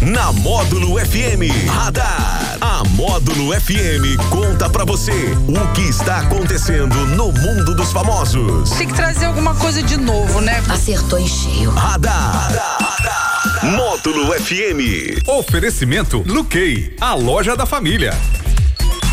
Na Módulo FM Radar. A Módulo FM conta pra você o que está acontecendo no mundo dos famosos. Tem que trazer alguma coisa de novo, né? Acertou em cheio. Radar. Módulo FM. Oferecimento Luquei, a loja da família.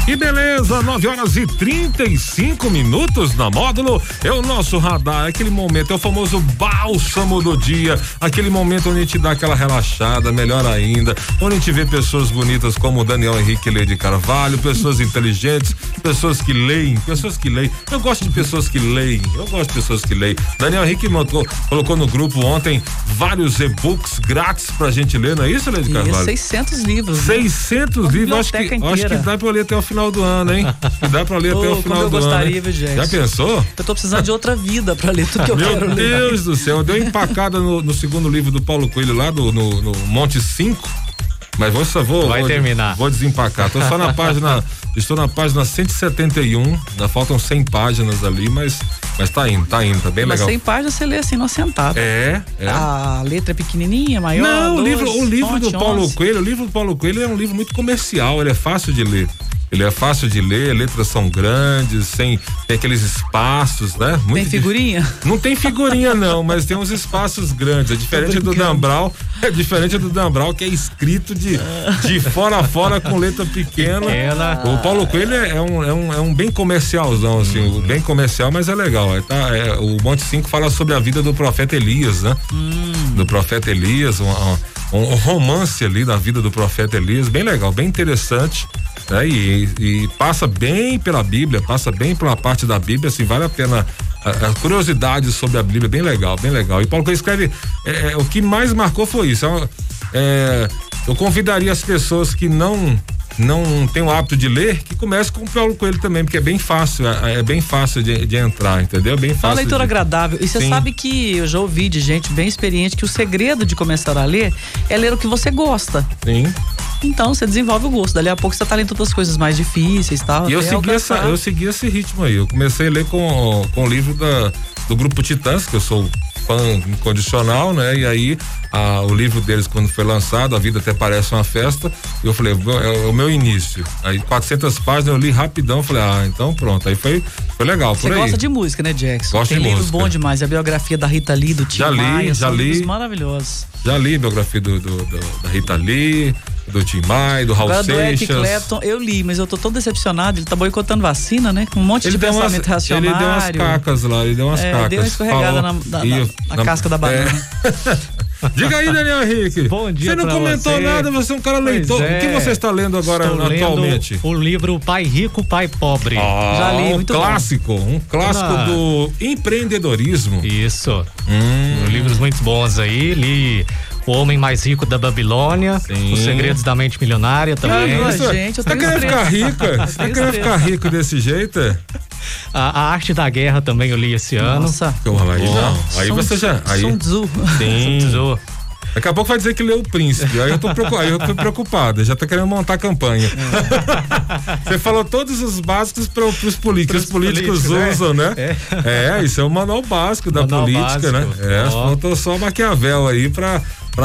E beleza, 9 horas e 35 minutos na módulo. É o nosso radar, aquele momento, é o famoso bálsamo do dia. Aquele momento onde a gente dá aquela relaxada, melhor ainda. Onde a gente vê pessoas bonitas como o Daniel Henrique Lê de Carvalho, pessoas inteligentes, pessoas que leem, pessoas que leem. Eu gosto de pessoas que leem, eu gosto de pessoas que leem. Daniel Henrique montou, colocou no grupo ontem vários e-books grátis pra gente ler, não é isso, Lê de Carvalho? Isso, 600 livros. 600 Uma livros, acho que, acho que dá pra eu ler até o final do ano, hein? Dá pra ler até Ô, o final do gostaria, ano. gente? Já pensou? Eu tô precisando de outra vida pra ler tudo que eu Meu quero ler. Deus do céu, deu empacada no, no segundo livro do Paulo Coelho lá do, no, no Monte 5. Mas vou só vou. Vai vou, terminar. Vou desempacar. Tô só na página. Estou na página 171. Ainda faltam 100 páginas ali, mas, mas tá indo, tá indo, tá bem Mas legal. 100 páginas você lê assim, não sentado. É, é. A letra é pequenininha, maior. Não, o 12, livro, o livro fonte, do Paulo 11. Coelho, o livro do Paulo Coelho é um livro muito comercial, ele é fácil de ler. Ele é fácil de ler, letras são grandes, sem, tem aqueles espaços, né? Muito Tem figurinha? Não tem figurinha não, mas tem uns espaços grandes. É diferente do Dan Brown, é diferente do Dan Brown que é escrito de, de fora a fora com letra pequena. Pequena. O Paulo Coelho é, é um, é, um, é um bem comercialzão, assim, Uhum. bem comercial, mas é legal. É, tá, é, o Monte 5 fala sobre a vida do profeta Elias, né? Hum. Do profeta Elias, um, um, um romance ali da vida do profeta Elias, bem legal, bem interessante. Né? E, e passa bem pela Bíblia, passa bem pela parte da Bíblia, assim, vale a pena a, a curiosidade sobre a Bíblia, bem legal, bem legal. E Paulo Coelho escreve, é, é, o que mais marcou foi isso. é é, eu convidaria as pessoas que não não têm o hábito de ler, que comece com o Paulo Coelho também, porque é bem fácil, é, é bem fácil de, de entrar, entendeu? É bem É uma fácil. leitura de- agradável. E você sabe que eu já ouvi de gente bem experiente que o segredo de começar a ler é ler o que você gosta. Sim. Então você desenvolve o gosto. Dali a pouco você tá lendo outras coisas mais difíceis tal, E eu segui, essa, eu segui esse ritmo aí. Eu comecei a ler com, com o livro da, do grupo Titãs, que eu sou fã incondicional, né? E aí a- o livro deles, quando foi lançado, A Vida Até Parece uma Festa, eu falei, "Bom, é o meu início. Aí 400 páginas eu li rapidão, falei, ah, então pronto. Aí foi, foi legal, Você por aí. gosta de música, né, Jackson? Gosto Tem de livro música. bom demais. A biografia da Rita Lee, do Tim Já li, Maia, já li. maravilhosos. Já li a biografia do, do- do- da Rita Lee, do Tim Maia, do Raul Agora do Eric Seixas. Clapton, eu li, mas eu tô tão decepcionado. Ele tá boicotando vacina, né? Com um monte Ele de deu, umas, pensamento ele racionário. deu umas cacas lá, ele deu umas É, cacas. deu uma escorregada na- na- e- na- na casca da banana. É. Diga aí, Daniel Henrique. Bom dia Você não comentou você. nada, você é um cara leitor. é. O que você está lendo agora Estou lendo atualmente? O livro Pai Rico, Pai Pobre. Ah, Já li, um muito bom. clássico, um clássico Ah. do empreendedorismo. Isso. Hum. Livros muito bons aí. Li O Homem Mais Rico da Babilônia, Sim. Os Segredos da Mente Milionária também. Ai, Isso, gente, eu você tá querendo ficar rica? Você tá querendo ficar rico desse jeito? é? A, a Arte da Guerra também eu li esse ano. Nossa. Aí não. Aí Sun- você já. Aí, Sun Tzu. sim. Tesouro. Daqui a pouco vai dizer que leu o príncipe. Aí eu tô preocupado, aí eu tô preocupado. Já tá querendo montar a campanha. Você falou todos os básicos para os políticos. Os políticos políticos, né? usam, né? É. isso é o manual básico da Manual política, básico. né? É, faltou só Maquiavel aí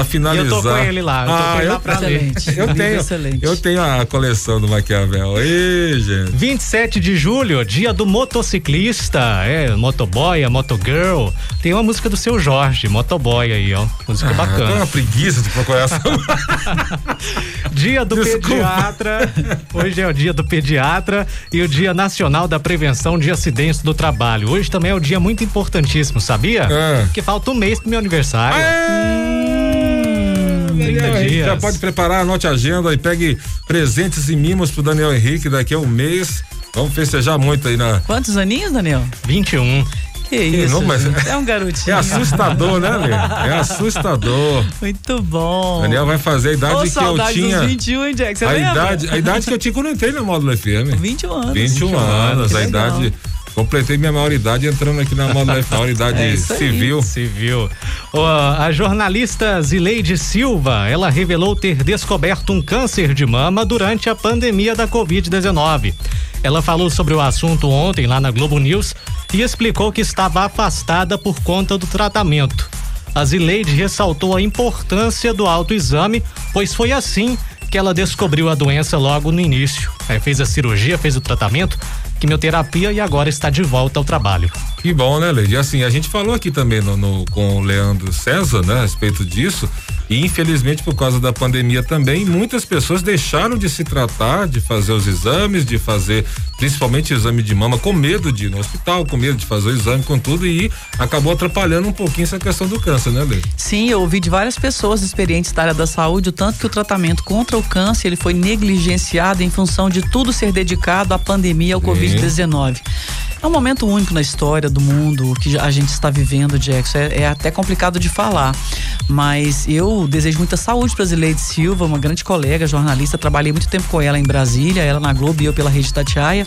E finalizar. eu tô com ele lá. Eu tô Ah, com ele eu lá pra ler. Eu tenho, excelente. eu tenho a coleção do Maquiavel. Ei, gente. 27 de julho, dia do motociclista, é, motoboy, a motogirl. Tem uma música do seu Jorge, motoboy aí, ó. Música Ah, eu tô bacana. uma preguiça de procurar essa. Dia do Desculpa. pediatra. Hoje é o dia do pediatra e o dia nacional da prevenção de acidentes do trabalho. Hoje também é um dia muito importantíssimo, sabia? Ah. Que falta um mês pro meu aniversário. Hum, Daniel Henrique já pode preparar, anote a agenda e pegue presentes e mimos pro Daniel Henrique daqui a um mês. Vamos festejar muito aí na. Quantos aninhos, Daniel? 21. Que isso? não, mas-. É um garotinho. É assustador, né, Lê? É assustador. Muito bom. Daniel vai fazer a idade Ô, que eu tinha. dos 21, hein, Jack? Você a lembra? idade, a idade que eu tinha quando eu entrei na Módulo FM. 21 anos. 21 anos, Que a legal. idade. Completei minha maioridade entrando aqui na maioridade É isso aí. civil. Civil. Ó, a jornalista Zileide Silva, ela revelou ter descoberto um câncer de mama durante a pandemia da Covid-19. Ela falou sobre o assunto ontem lá na Globo News e explicou que estava afastada por conta do tratamento. a Zileide ressaltou a importância do autoexame, pois foi assim que ela descobriu a doença logo no início. Aí fez a cirurgia, fez o tratamento, quimioterapia e agora está de volta ao trabalho. Que bom, né, Leide? Assim, a gente falou aqui também no, no, com o Leandro César, né, a respeito disso. E infelizmente, por causa da pandemia também, muitas pessoas deixaram de se tratar, de fazer os exames, de fazer principalmente exame de mama, com medo de ir no hospital, com medo de fazer o exame, com tudo, e acabou atrapalhando um pouquinho essa questão do câncer, né, Leide? Sim, eu ouvi de várias pessoas experientes da área da saúde, o tanto que o tratamento contra o câncer ele foi negligenciado em função de tudo ser dedicado à pandemia, ao Covid-19. É um momento único na história do mundo que a gente está vivendo, Jackson. É, é até complicado de falar, mas eu desejo muita saúde para Zileide Silva, uma grande colega, jornalista. Trabalhei muito tempo com ela em Brasília, ela na Globo e eu pela Rede Tatiaia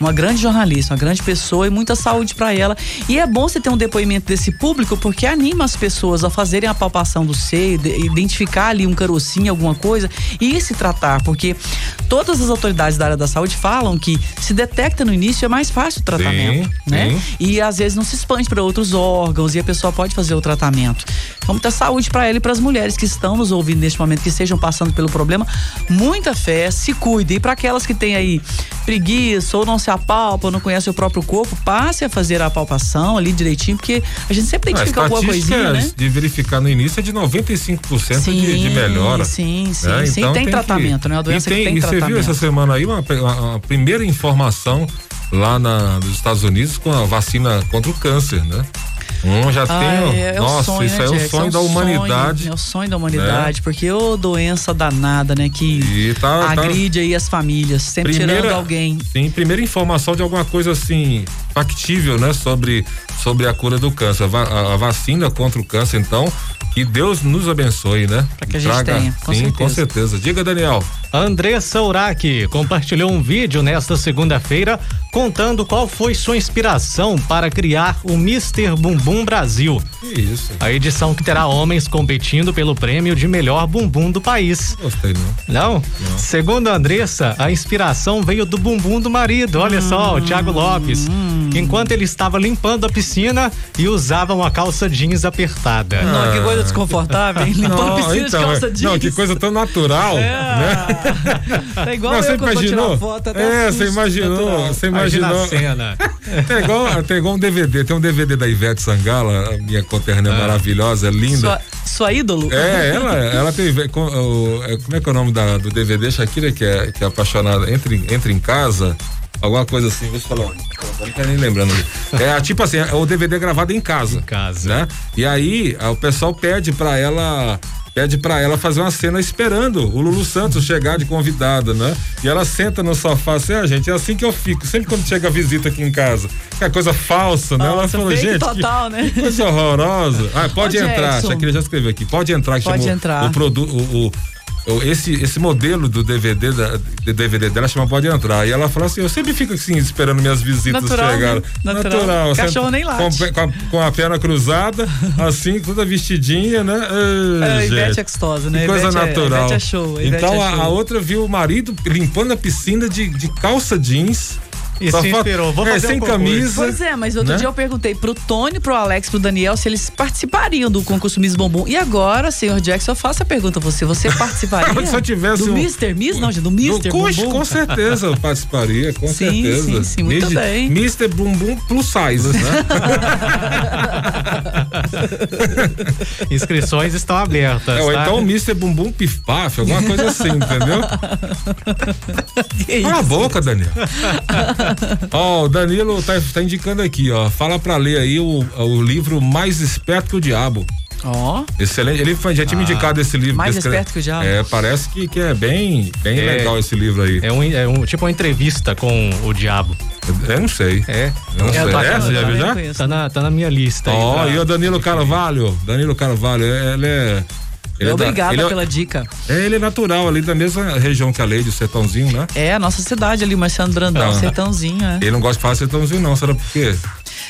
uma grande jornalista, uma grande pessoa e muita saúde para ela. E é bom você ter um depoimento desse público porque anima as pessoas a fazerem a palpação do seio, identificar ali um carocinho, alguma coisa e se tratar, porque todas as autoridades da área da saúde falam que se detecta no início é mais fácil o tratamento, sim, né? Sim. E às vezes não se expande para outros órgãos e a pessoa pode fazer o tratamento. Então, muita saúde para ela e para as mulheres que estão nos ouvindo neste momento, que estejam passando pelo problema, muita fé, se cuidem. E para aquelas que têm aí preguiça ou não se apalpa, não conhece o próprio corpo, passe a fazer a palpação ali direitinho, porque a gente sempre identifica alguma coisinha, né? de verificar no início é de 95% sim, de, de melhora. Sim, sim, né? sim. Então, tem, tem tratamento, que... né? A doença e tem, que tem e tratamento. você viu essa semana aí uma, uma, uma primeira informação lá na, nos Estados Unidos com a vacina contra o câncer, né? Um já ah, tem. É, é nossa, sonho, isso né, é o sonho é da humanidade. Sonho, é o sonho da humanidade, né? porque ô doença danada, né? Que tá, tá agride tá... aí as famílias, sempre primeira, tirando alguém. Sim, primeira informação de alguma coisa assim, factível, né? Sobre, sobre a cura do câncer. A, a vacina contra o câncer, então, que Deus nos abençoe, né? Para que a gente Traga, tenha, com sim, certeza. com certeza. Diga, Daniel. Andressa Uraki compartilhou um vídeo nesta segunda-feira contando qual foi sua inspiração para criar o Mr. Bumbum Brasil. Isso. A edição que terá homens competindo pelo prêmio de melhor bumbum do país. Gostei, não. Não? não. Segundo a Andressa, a inspiração veio do bumbum do marido. Olha hum, só, o Thiago Lopes. Hum. Enquanto ele estava limpando a piscina e usava uma calça jeans apertada. Não, que coisa desconfortável, hein? Limpando não, piscina então, de calça jeans. Não, que coisa tão natural. É. Né? Tá igual não, eu você imaginou? Foto, é, você imaginou, você imaginou. Cena. tem, igual, tem igual um DVD, tem um DVD da Ivete Sangala, a minha conterrânea ah. maravilhosa, linda. Sua, sua ídolo? É, ela, ela tem, é, como é que é o nome da, do DVD, Shakira, que é, que é apaixonada, entre, entre em casa, Alguma coisa assim, eu falar. Não tá nem lembrando. É tipo assim, é o DVD gravado em casa. Em casa. Né? E aí, o pessoal pede pra ela pede para ela fazer uma cena esperando o Lulu Santos chegar de convidada, né? E ela senta no sofá assim, ah, gente, é assim que eu fico, sempre quando chega visita aqui em casa. Que é coisa falsa, né? Nossa, ela falou, gente, total, que, né? que coisa horrorosa. Ah, pode Ô, entrar, Jackson. Shakira já escreveu aqui, pode entrar, que pode chamou entrar. o produto, o, o esse, esse modelo do DVD, da, de DVD dela chama Pode Entrar. E ela fala assim: eu sempre fico assim, esperando minhas visitas natural, chegarem. Né? Natural. natural. Cachorro nem late. Com, com, a, com, a, perna cruzada, assim, toda vestidinha, né? Ah, é, Ivete é extosa, né? Que coisa Ivete natural. É, Ivete é show. Ivete então é show. A, a outra viu o marido limpando a piscina de, de calça jeans e Só se inspirou. Vou é, sem um camisa. Pois é, mas outro né? dia eu perguntei pro Tony, pro Alex, pro Daniel se eles participariam do concurso Miss Bombom. E agora, senhor Jackson, eu faço a pergunta a você. Você participaria? se eu tivesse do um... Mr. Miss? Não, do Mr. Bumbum. Com certeza eu participaria, com sim, certeza. Sim, sim, muito Miss, bem. Mr. Bumbum plus size, né? Inscrições estão abertas. É, ou tá? então Mr. Bumbum Pif-Paf, alguma coisa assim, entendeu? Cala a boca, Daniel. Ó, oh, o Danilo tá, tá, indicando aqui, ó. Fala pra ler aí o, o livro Mais Esperto que o Diabo. Ó. Oh. Excelente. Ele já tinha ah, me indicado esse livro. Mais esperto que o diabo. É, parece que, que é bem, bem é, legal esse livro aí. É um, é um tipo uma entrevista com o diabo. Eu, não sei. É. Eu não é, sei. Tá, é, você já viu já? Tá na, tá na minha lista. Ó, oh, e o Danilo Carvalho. Danilo Carvalho, ele é ele Obrigada é da, pela dica. É, ele é natural ali da mesma região que a Lei, do Sertãozinho, né? É, a nossa cidade ali, Marciano Brandão, ah. Sertãozinho, é. Ele não gosta de falar Sertãozinho não, será por quê?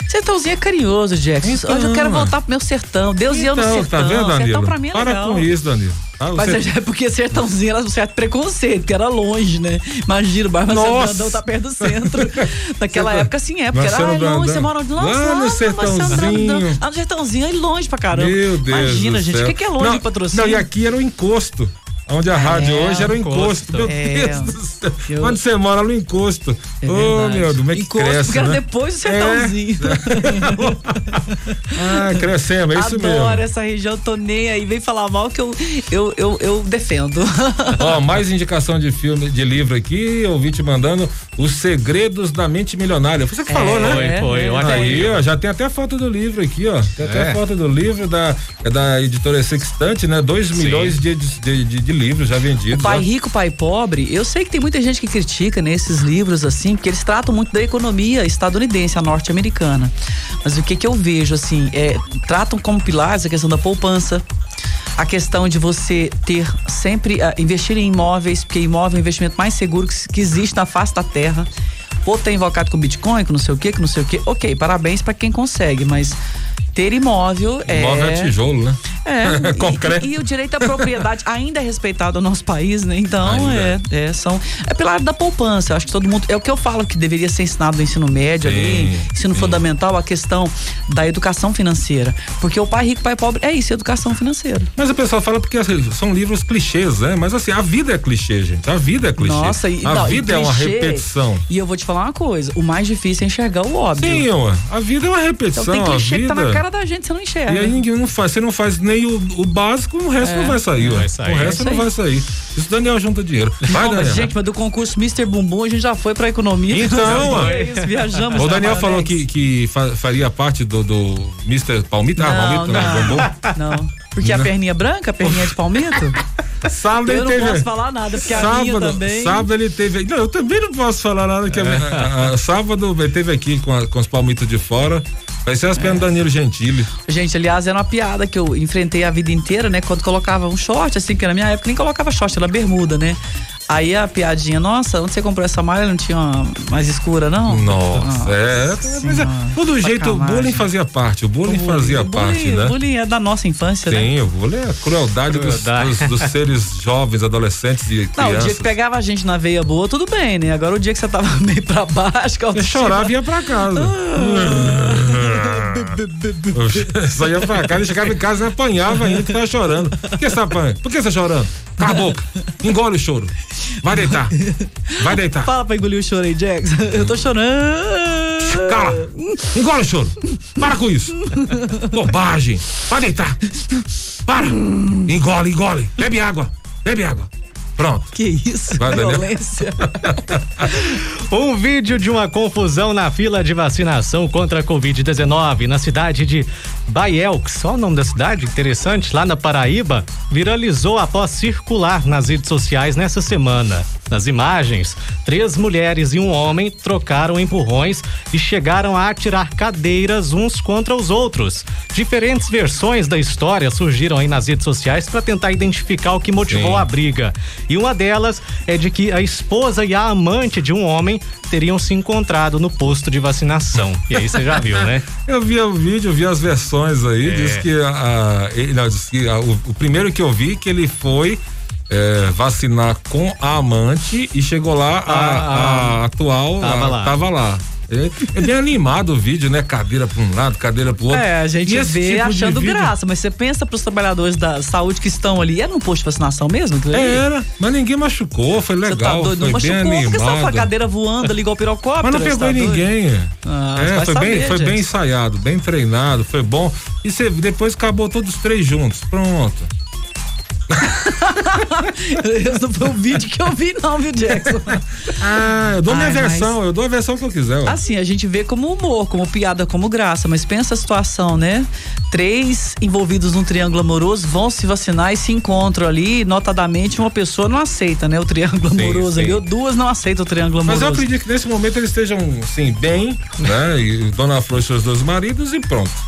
Sertãozinho é carinhoso, Jackson. Então, Hoje eu quero voltar pro meu sertão. Deus então, ia no sertão. Tá vendo, Danilo? Sertão pra mim é Para legal. com isso, Danilo. Ah, Mas é porque sertãozinho era um certo preconceito, que era longe, né? Imagina, o bairro Brandão tá perto do centro. Naquela época, assim, é, porque era ah, longe, você mora onde? Nossa, lá no sertãozinho. Lá no sertãozinho, aí longe pra caramba. Meu Deus Imagina, gente, o que, é longe não, de patrocínio? Não, e aqui era o encosto. Onde a rádio é, hoje era o encosto. Meu é, Deus do céu. Eu... Onde você mora no encosto. É Ô, oh, meu Deus, como é que encosto, cresce, porque né? era depois do sertãozinho. É. ah, crescendo, é isso Adoro mesmo. Adoro essa região, tô nem aí. Vem falar mal que eu, eu, eu, eu defendo. Ó, mais indicação de filme, de livro aqui, ouvinte mandando Os Segredos da Mente Milionária. Você que falou, né? Foi, foi. É, aí, ó, já tem até foto do livro aqui, ó. Tem até foto do livro da, da editora Sextante, né? 2 milhões de, de, de, de livros já vendidos. O pai ó. rico, pai pobre. Eu sei que tem muita gente que critica nesses né, livros assim, porque eles tratam muito da economia estadunidense, a norte-americana. Mas o que que eu vejo assim, é, tratam como pilares a questão da poupança, a questão de você ter sempre uh, investir em imóveis, porque imóvel é o investimento mais seguro que, que existe na face da terra. Ou ter invocado com Bitcoin, com não sei o que, com não sei o que. Ok, parabéns para quem consegue, mas ter imóvel é. Imóvel é tijolo, né? É. Concreto. E, e, o direito à propriedade ainda é respeitado no nosso país, né? Então, é, é, são. É pela área da poupança. Acho que todo mundo. É o que eu falo que deveria ser ensinado no ensino médio, sim, ali, ensino sim. fundamental, a questão da educação financeira. Porque o pai rico, pai pobre, é isso, educação financeira. Mas o pessoal fala porque assim, são livros clichês, né? Mas assim, a vida é clichê, gente. A vida é clichê. Nossa, e, a não, vida é uma repetição. E eu vou te falar uma coisa: o mais difícil é enxergar o óbvio. Sim, a vida é uma repetição. Então tem clichê a vida... que tá na cara da gente, você não enxerga. E aí ninguém não faz, você não faz nem o, o básico, o resto é, não vai sair, vai sair. O resto é não vai sair. Isso Daniel junta dinheiro. Vai, não, Daniel. gente, mas do concurso Mr. Bumbum a gente já foi pra economia. Então, viajamos. O Daniel falou que, que faria parte do, do Mr. Palmito. Ah, não, Palmito, não, não, não. Porque não. a perninha branca, a perninha de palmito? Sábado eu ele teve. não posso falar nada, porque sábado, a minha também. Sábado ele teve. Não, eu também não posso falar nada, que é. a, a, sábado ele teve aqui com, a, com os palmitos de fora. Vai ser as pernas é. Danilo Gentili. Gente, aliás, era uma piada que eu enfrentei a vida inteira, né? Quando colocava um short, assim, que na minha época nem colocava short, era bermuda, né? Aí a piadinha, nossa, onde você comprou essa malha não tinha mais escura, não? Nossa, nossa é. Mas é, todo jeito, o bullying fazia parte, o bullying, o bullying fazia o bullying, parte, né? O bullying é da nossa infância, Sim, né? Sim, o bullying é a crueldade, crueldade. Dos, dos, dos, seres jovens, adolescentes e crianças. Não, o dia que pegava a gente na veia boa, tudo bem, né? Agora o dia que você tava meio pra baixo, que eu chorava e ia pra casa. Só ia pra casa, chegava em casa e apanhava ainda, que tava chorando. Por que você apanhando? Por que você tá chorando? Cala a boca. Engole o choro. Vai deitar. Vai deitar. Fala pra engolir o choro aí, Jax. Eu tô chorando. Cala. Engole o choro. Para com isso. Bobagem. Vai deitar. Para. Engole, engole. Bebe água. Bebe água. Pronto. Que isso, Vai, violência. um vídeo de uma confusão na fila de vacinação contra a Covid-19 na cidade de Baielx, só o nome da cidade, interessante, lá na Paraíba, viralizou após circular nas redes sociais nessa semana. Nas imagens, três mulheres e um homem trocaram empurrões e chegaram a atirar cadeiras uns contra os outros. Diferentes versões da história surgiram aí nas redes sociais para tentar identificar o que motivou Sim. a briga. E uma delas é de que a esposa e a amante de um homem teriam se encontrado no posto de vacinação. E aí você já viu, né? eu vi o vídeo, vi as versões aí, é. diz que, a, ele, não, diz que a, o, o primeiro que eu vi que ele foi é, vacinar com a amante e chegou lá, a, a, a atual tava, lá. tava lá. É, é, bem animado o vídeo, né? Cadeira para um lado, cadeira para o outro. É, a gente vê tipo achando graça, mas você pensa para os trabalhadores da saúde que estão ali, era um posto de vacinação mesmo? É, era, mas ninguém machucou, foi legal. Você tá doido, não machucou animado. porque com a cadeira voando ali igual pirocóptero. Mas não pegou tá ninguém. Ah, é, foi, bem, foi bem ensaiado, bem treinado, foi bom. E você, depois acabou todos os três juntos. Pronto. Esse não foi o vídeo que eu vi, não, viu, Jackson? ah, eu dou Ai, minha versão, eu dou a versão que eu quiser. Ó. Assim, a gente vê como humor, como piada, como graça, mas pensa a situação, né? Três envolvidos num triângulo amoroso vão se vacinar e se encontram ali, notadamente uma pessoa não aceita, né? O triângulo sim, amoroso sim. ali, ou duas não aceitam o triângulo amoroso. Mas eu acredito que nesse momento eles estejam, assim, bem, né? E Dona Flor e seus dois maridos e pronto.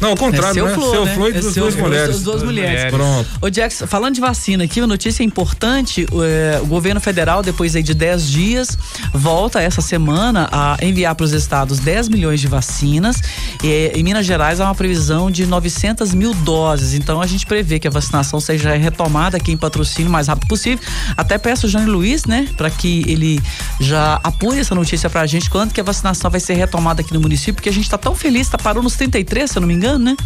Não, ao contrário, é seu né? Flor, seu né? Flor e é duas, duas mulheres. Duas, duas mulheres. Pronto. Ô, Jackson, falando de vacina aqui, uma notícia importante: o, é, governo federal, depois aí de 10 dias, volta essa semana a enviar para os estados 10 milhões de vacinas. E, em Minas Gerais há uma previsão de 900 mil doses. Então a gente prevê que a vacinação seja retomada aqui em patrocínio o mais rápido possível. Até peço o Jânio Luiz, né, para que ele já apure essa notícia pra gente quando que a vacinação vai ser retomada aqui no município, porque a gente tá tão feliz, tá parou nos 33, se eu não me engano, né?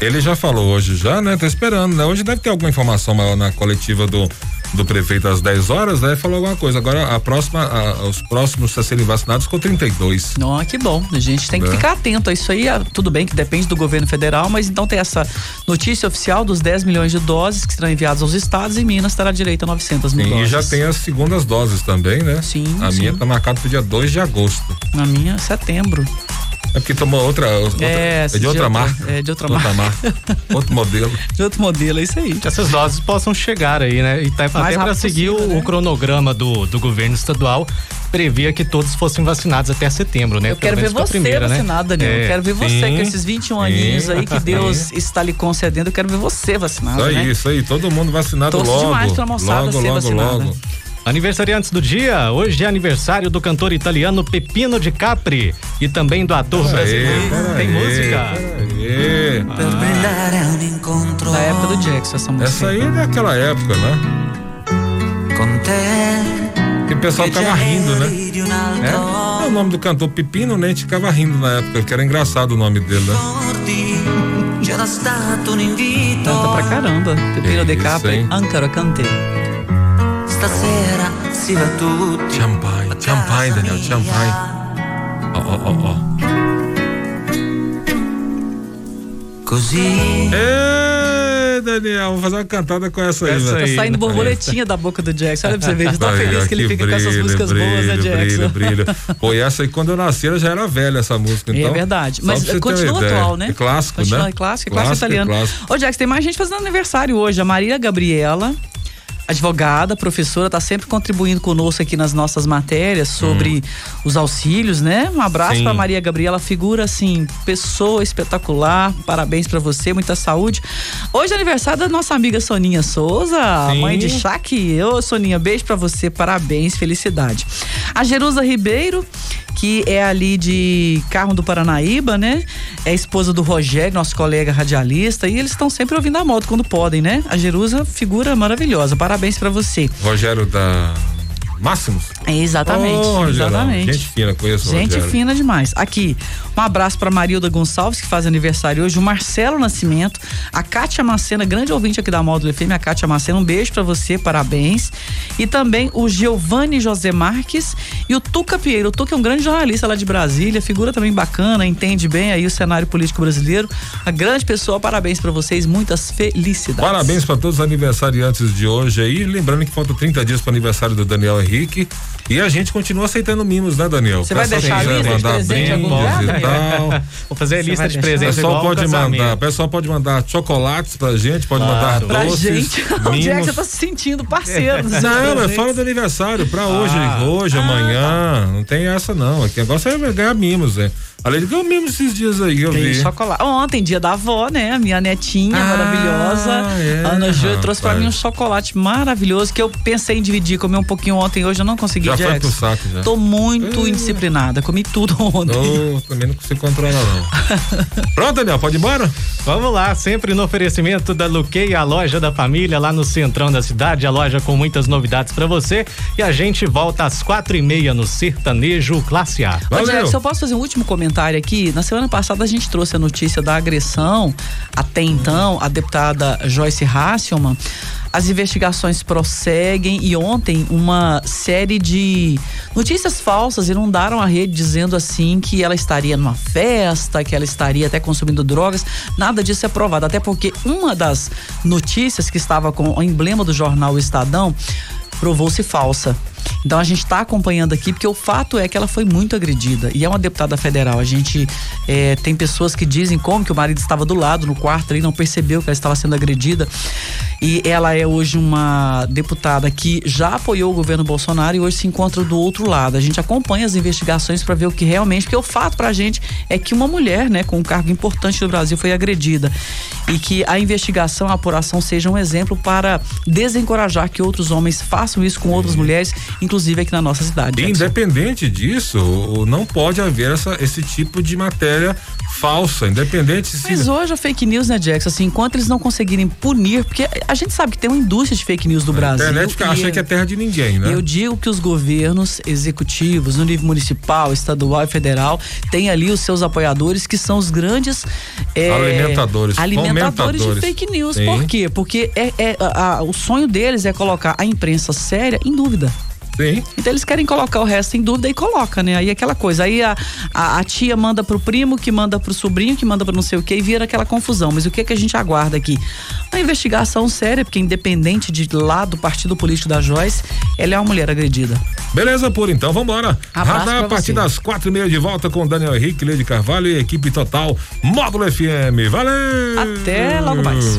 Ele já falou hoje já, né? Tá esperando, né? Hoje deve ter alguma informação maior na coletiva do do prefeito às 10 horas, né? Falou alguma coisa. Agora a próxima, a, os próximos a serem vacinados com 32. Não, que bom. A gente tem que É. ficar atento a isso aí. ah, Tudo bem que depende do governo federal, mas então tem essa notícia oficial dos 10 milhões de doses que serão enviadas aos estados e Minas terá direito a 900 mil Sim, doses. e já tem as segundas doses também, né? Sim, A sim. minha tá marcada pro dia 2 de agosto. Na minha, setembro. É porque tomou outra. outra É, é de outra de outra- marca. é, de outra marca. Outro modelo. De outro modelo, é isso aí. Que essas doses possam chegar aí, né? E tá, até rápido para seguir possível, o, né? o cronograma do, do governo estadual, previa que todos fossem vacinados até setembro, né? Eu quero ver Pelo menos com a você primeira, né? vacinado, Daniel. Eu É, quero ver você sim, com esses 21 aninhos aí que sim. Deus está lhe concedendo. Eu quero ver você vacinado, Isso aí, né? isso aí. Todo mundo vacinado Torço logo. demais pra moçada logo, ser logo, vacinada. logo. Aniversariantes do dia, hoje é aniversário do cantor italiano Pepino de Capri e também do ator brasileiro. Tem música? Peraí. Da época do Jackson, essa música. Essa aí é daquela época, né? Que o pessoal ficava rindo, né? É? É o nome do cantor Pepino, né? A gente ficava rindo na época, que era engraçado o nome dele, né? Canta pra caramba. Pepino É de Capri, hein? Ancora cantei. Stasera si va tutti Champagne, champanhe, Daniel, champanhe. Ó, ó, ó, ó. così Ê, Daniel, vou fazer uma cantada com essa aí, Essa velho. Tá aí. saindo borboletinha da boca do Jackson. Olha pra você ver, de tão Aí, feliz ó, que ele fica com essas brilho, músicas brilho, boas, né, Jackson? Brilho, brilho. Pô, e essa aí, quando eu nasci, ela já era velha, essa música. Então, é verdade. Mas continua atual, né? É clássico, continua, né? É clássico, é clássico, italiano. clássico. Ô, Jackson, tem mais gente fazendo aniversário hoje. A Maria Gabriela, advogada, professora, tá sempre contribuindo conosco aqui nas nossas matérias sobre os auxílios, né? Um abraço Hum. Pra Maria Gabriela, figura assim, pessoa espetacular. Parabéns pra você, muita saúde. Hoje é aniversário da nossa amiga Soninha Souza, Sim. mãe de Chaque. Ô, Soninha, beijo pra você, parabéns, felicidade. A Jerusa Ribeiro, que é ali de Carmo do Paranaíba, né? É esposa do Rogério, nosso colega radialista, e eles estão sempre ouvindo a moto quando podem, né? A Jerusa, figura maravilhosa. Parabéns pra você. Rogério da Máximos? Exatamente, Ô, Rogerão, exatamente. Gente fina, conheço o Gente Rogério. fina demais. Aqui, um abraço para Marilda Gonçalves, que faz aniversário hoje, o Marcelo Nascimento, a Kátia Macena, grande ouvinte aqui da Módulo FM, a Kátia Macena, um beijo para você, parabéns. E também o Giovanni José Marques e o Tuca Pinheiro. O Tuca é um grande jornalista lá de Brasília, figura também bacana, entende bem aí o cenário político brasileiro. Uma grande pessoa, parabéns para vocês, muitas felicidades. Parabéns para todos os aniversariantes de hoje aí. Lembrando que falta 30 dias para o aniversário do Daniel Henrique. E a gente continua aceitando mimos, né, Daniel? Você vai Pessoal deixar a lista de mandar presente em algum lugar, e Daniel? tal. Vou fazer a Você lista vai de O deixar? presentes pessoal igual ao pode mandar, o pessoal pode mandar chocolates pra gente, pode mandar Pra doces, gente, o mimos. Jackson tá se sentindo parceiro. Não, é fora do aniversário, pra hoje, Ah. hoje, Ah, amanhã, não tem essa não. Aqui o negócio é ganhar mimos, né? Além de ganhar mimos esses dias aí, eu Tem vi. chocolate. Ontem, dia da avó, né? A minha netinha Ah, maravilhosa. é, Ana Júlia trouxe pra mim um chocolate maravilhoso que eu pensei em dividir, comer um pouquinho ontem, hoje eu não consegui, Já foi pro saco, já. Tô muito indisciplinada, comi tudo ontem. Eu também não consigo controlar, não. Pronto, Daniel, pode ir embora? Vamos lá, sempre no oferecimento da Luquei, a loja da família lá no centrão da cidade, a loja com muitas novidades pra você. E a gente volta às quatro e meia no Sertanejo Classe A. Ô. Jackson, eu posso fazer um último comentário aqui? Na semana passada a gente trouxe a notícia da agressão, até então, a deputada Joyce Hasselman. As investigações prosseguem e ontem uma série de notícias falsas inundaram a rede dizendo assim que ela estaria numa festa, que ela estaria até consumindo drogas. Nada disso é provado, até porque uma das notícias que estava com o emblema do jornal Estadão provou-se falsa. Então a gente está acompanhando aqui, porque o fato é que ela foi muito agredida e é uma deputada federal. A gente é, tem pessoas que dizem como que o marido estava do lado, no quarto ali, não percebeu que ela estava sendo agredida. E ela é hoje uma deputada que já apoiou o governo Bolsonaro e hoje se encontra do outro lado. A gente acompanha as investigações para ver o que realmente, porque o fato pra gente é que uma mulher, né, com um cargo importante no Brasil foi agredida e que a investigação, a apuração seja um exemplo para desencorajar que outros homens façam isso com outras mulheres, inclusive aqui na nossa cidade. Independente disso, não pode haver essa, esse tipo de matéria falsa, independente se. Mas hoje a fake news, né, Jackson? Assim, enquanto eles não conseguirem punir, porque a gente sabe que tem uma indústria de fake news do Brasil. A internet acha que é terra de ninguém, né? Eu digo que os governos executivos, no nível municipal, estadual e federal, têm ali os seus apoiadores que são os grandes é, alimentadores, alimentadores de fake news. Sim. Por quê? Porque é, é a, a, o sonho deles é colocar a imprensa séria em dúvida. Sim. Então eles querem colocar o resto em dúvida e coloca, né? Aí aquela coisa. Aí a, a, a tia manda pro primo, que manda pro sobrinho, que manda pro não sei o que, e vira aquela confusão. Mas o que que a gente aguarda aqui? Uma investigação séria, porque independente de lá do partido político da Joyce, ela é uma mulher agredida. Beleza, por então, vambora. Radar a partir você. das quatro e meia de volta com Daniel Henrique, Leide Carvalho e equipe total Módulo FM. Valeu! Até logo mais.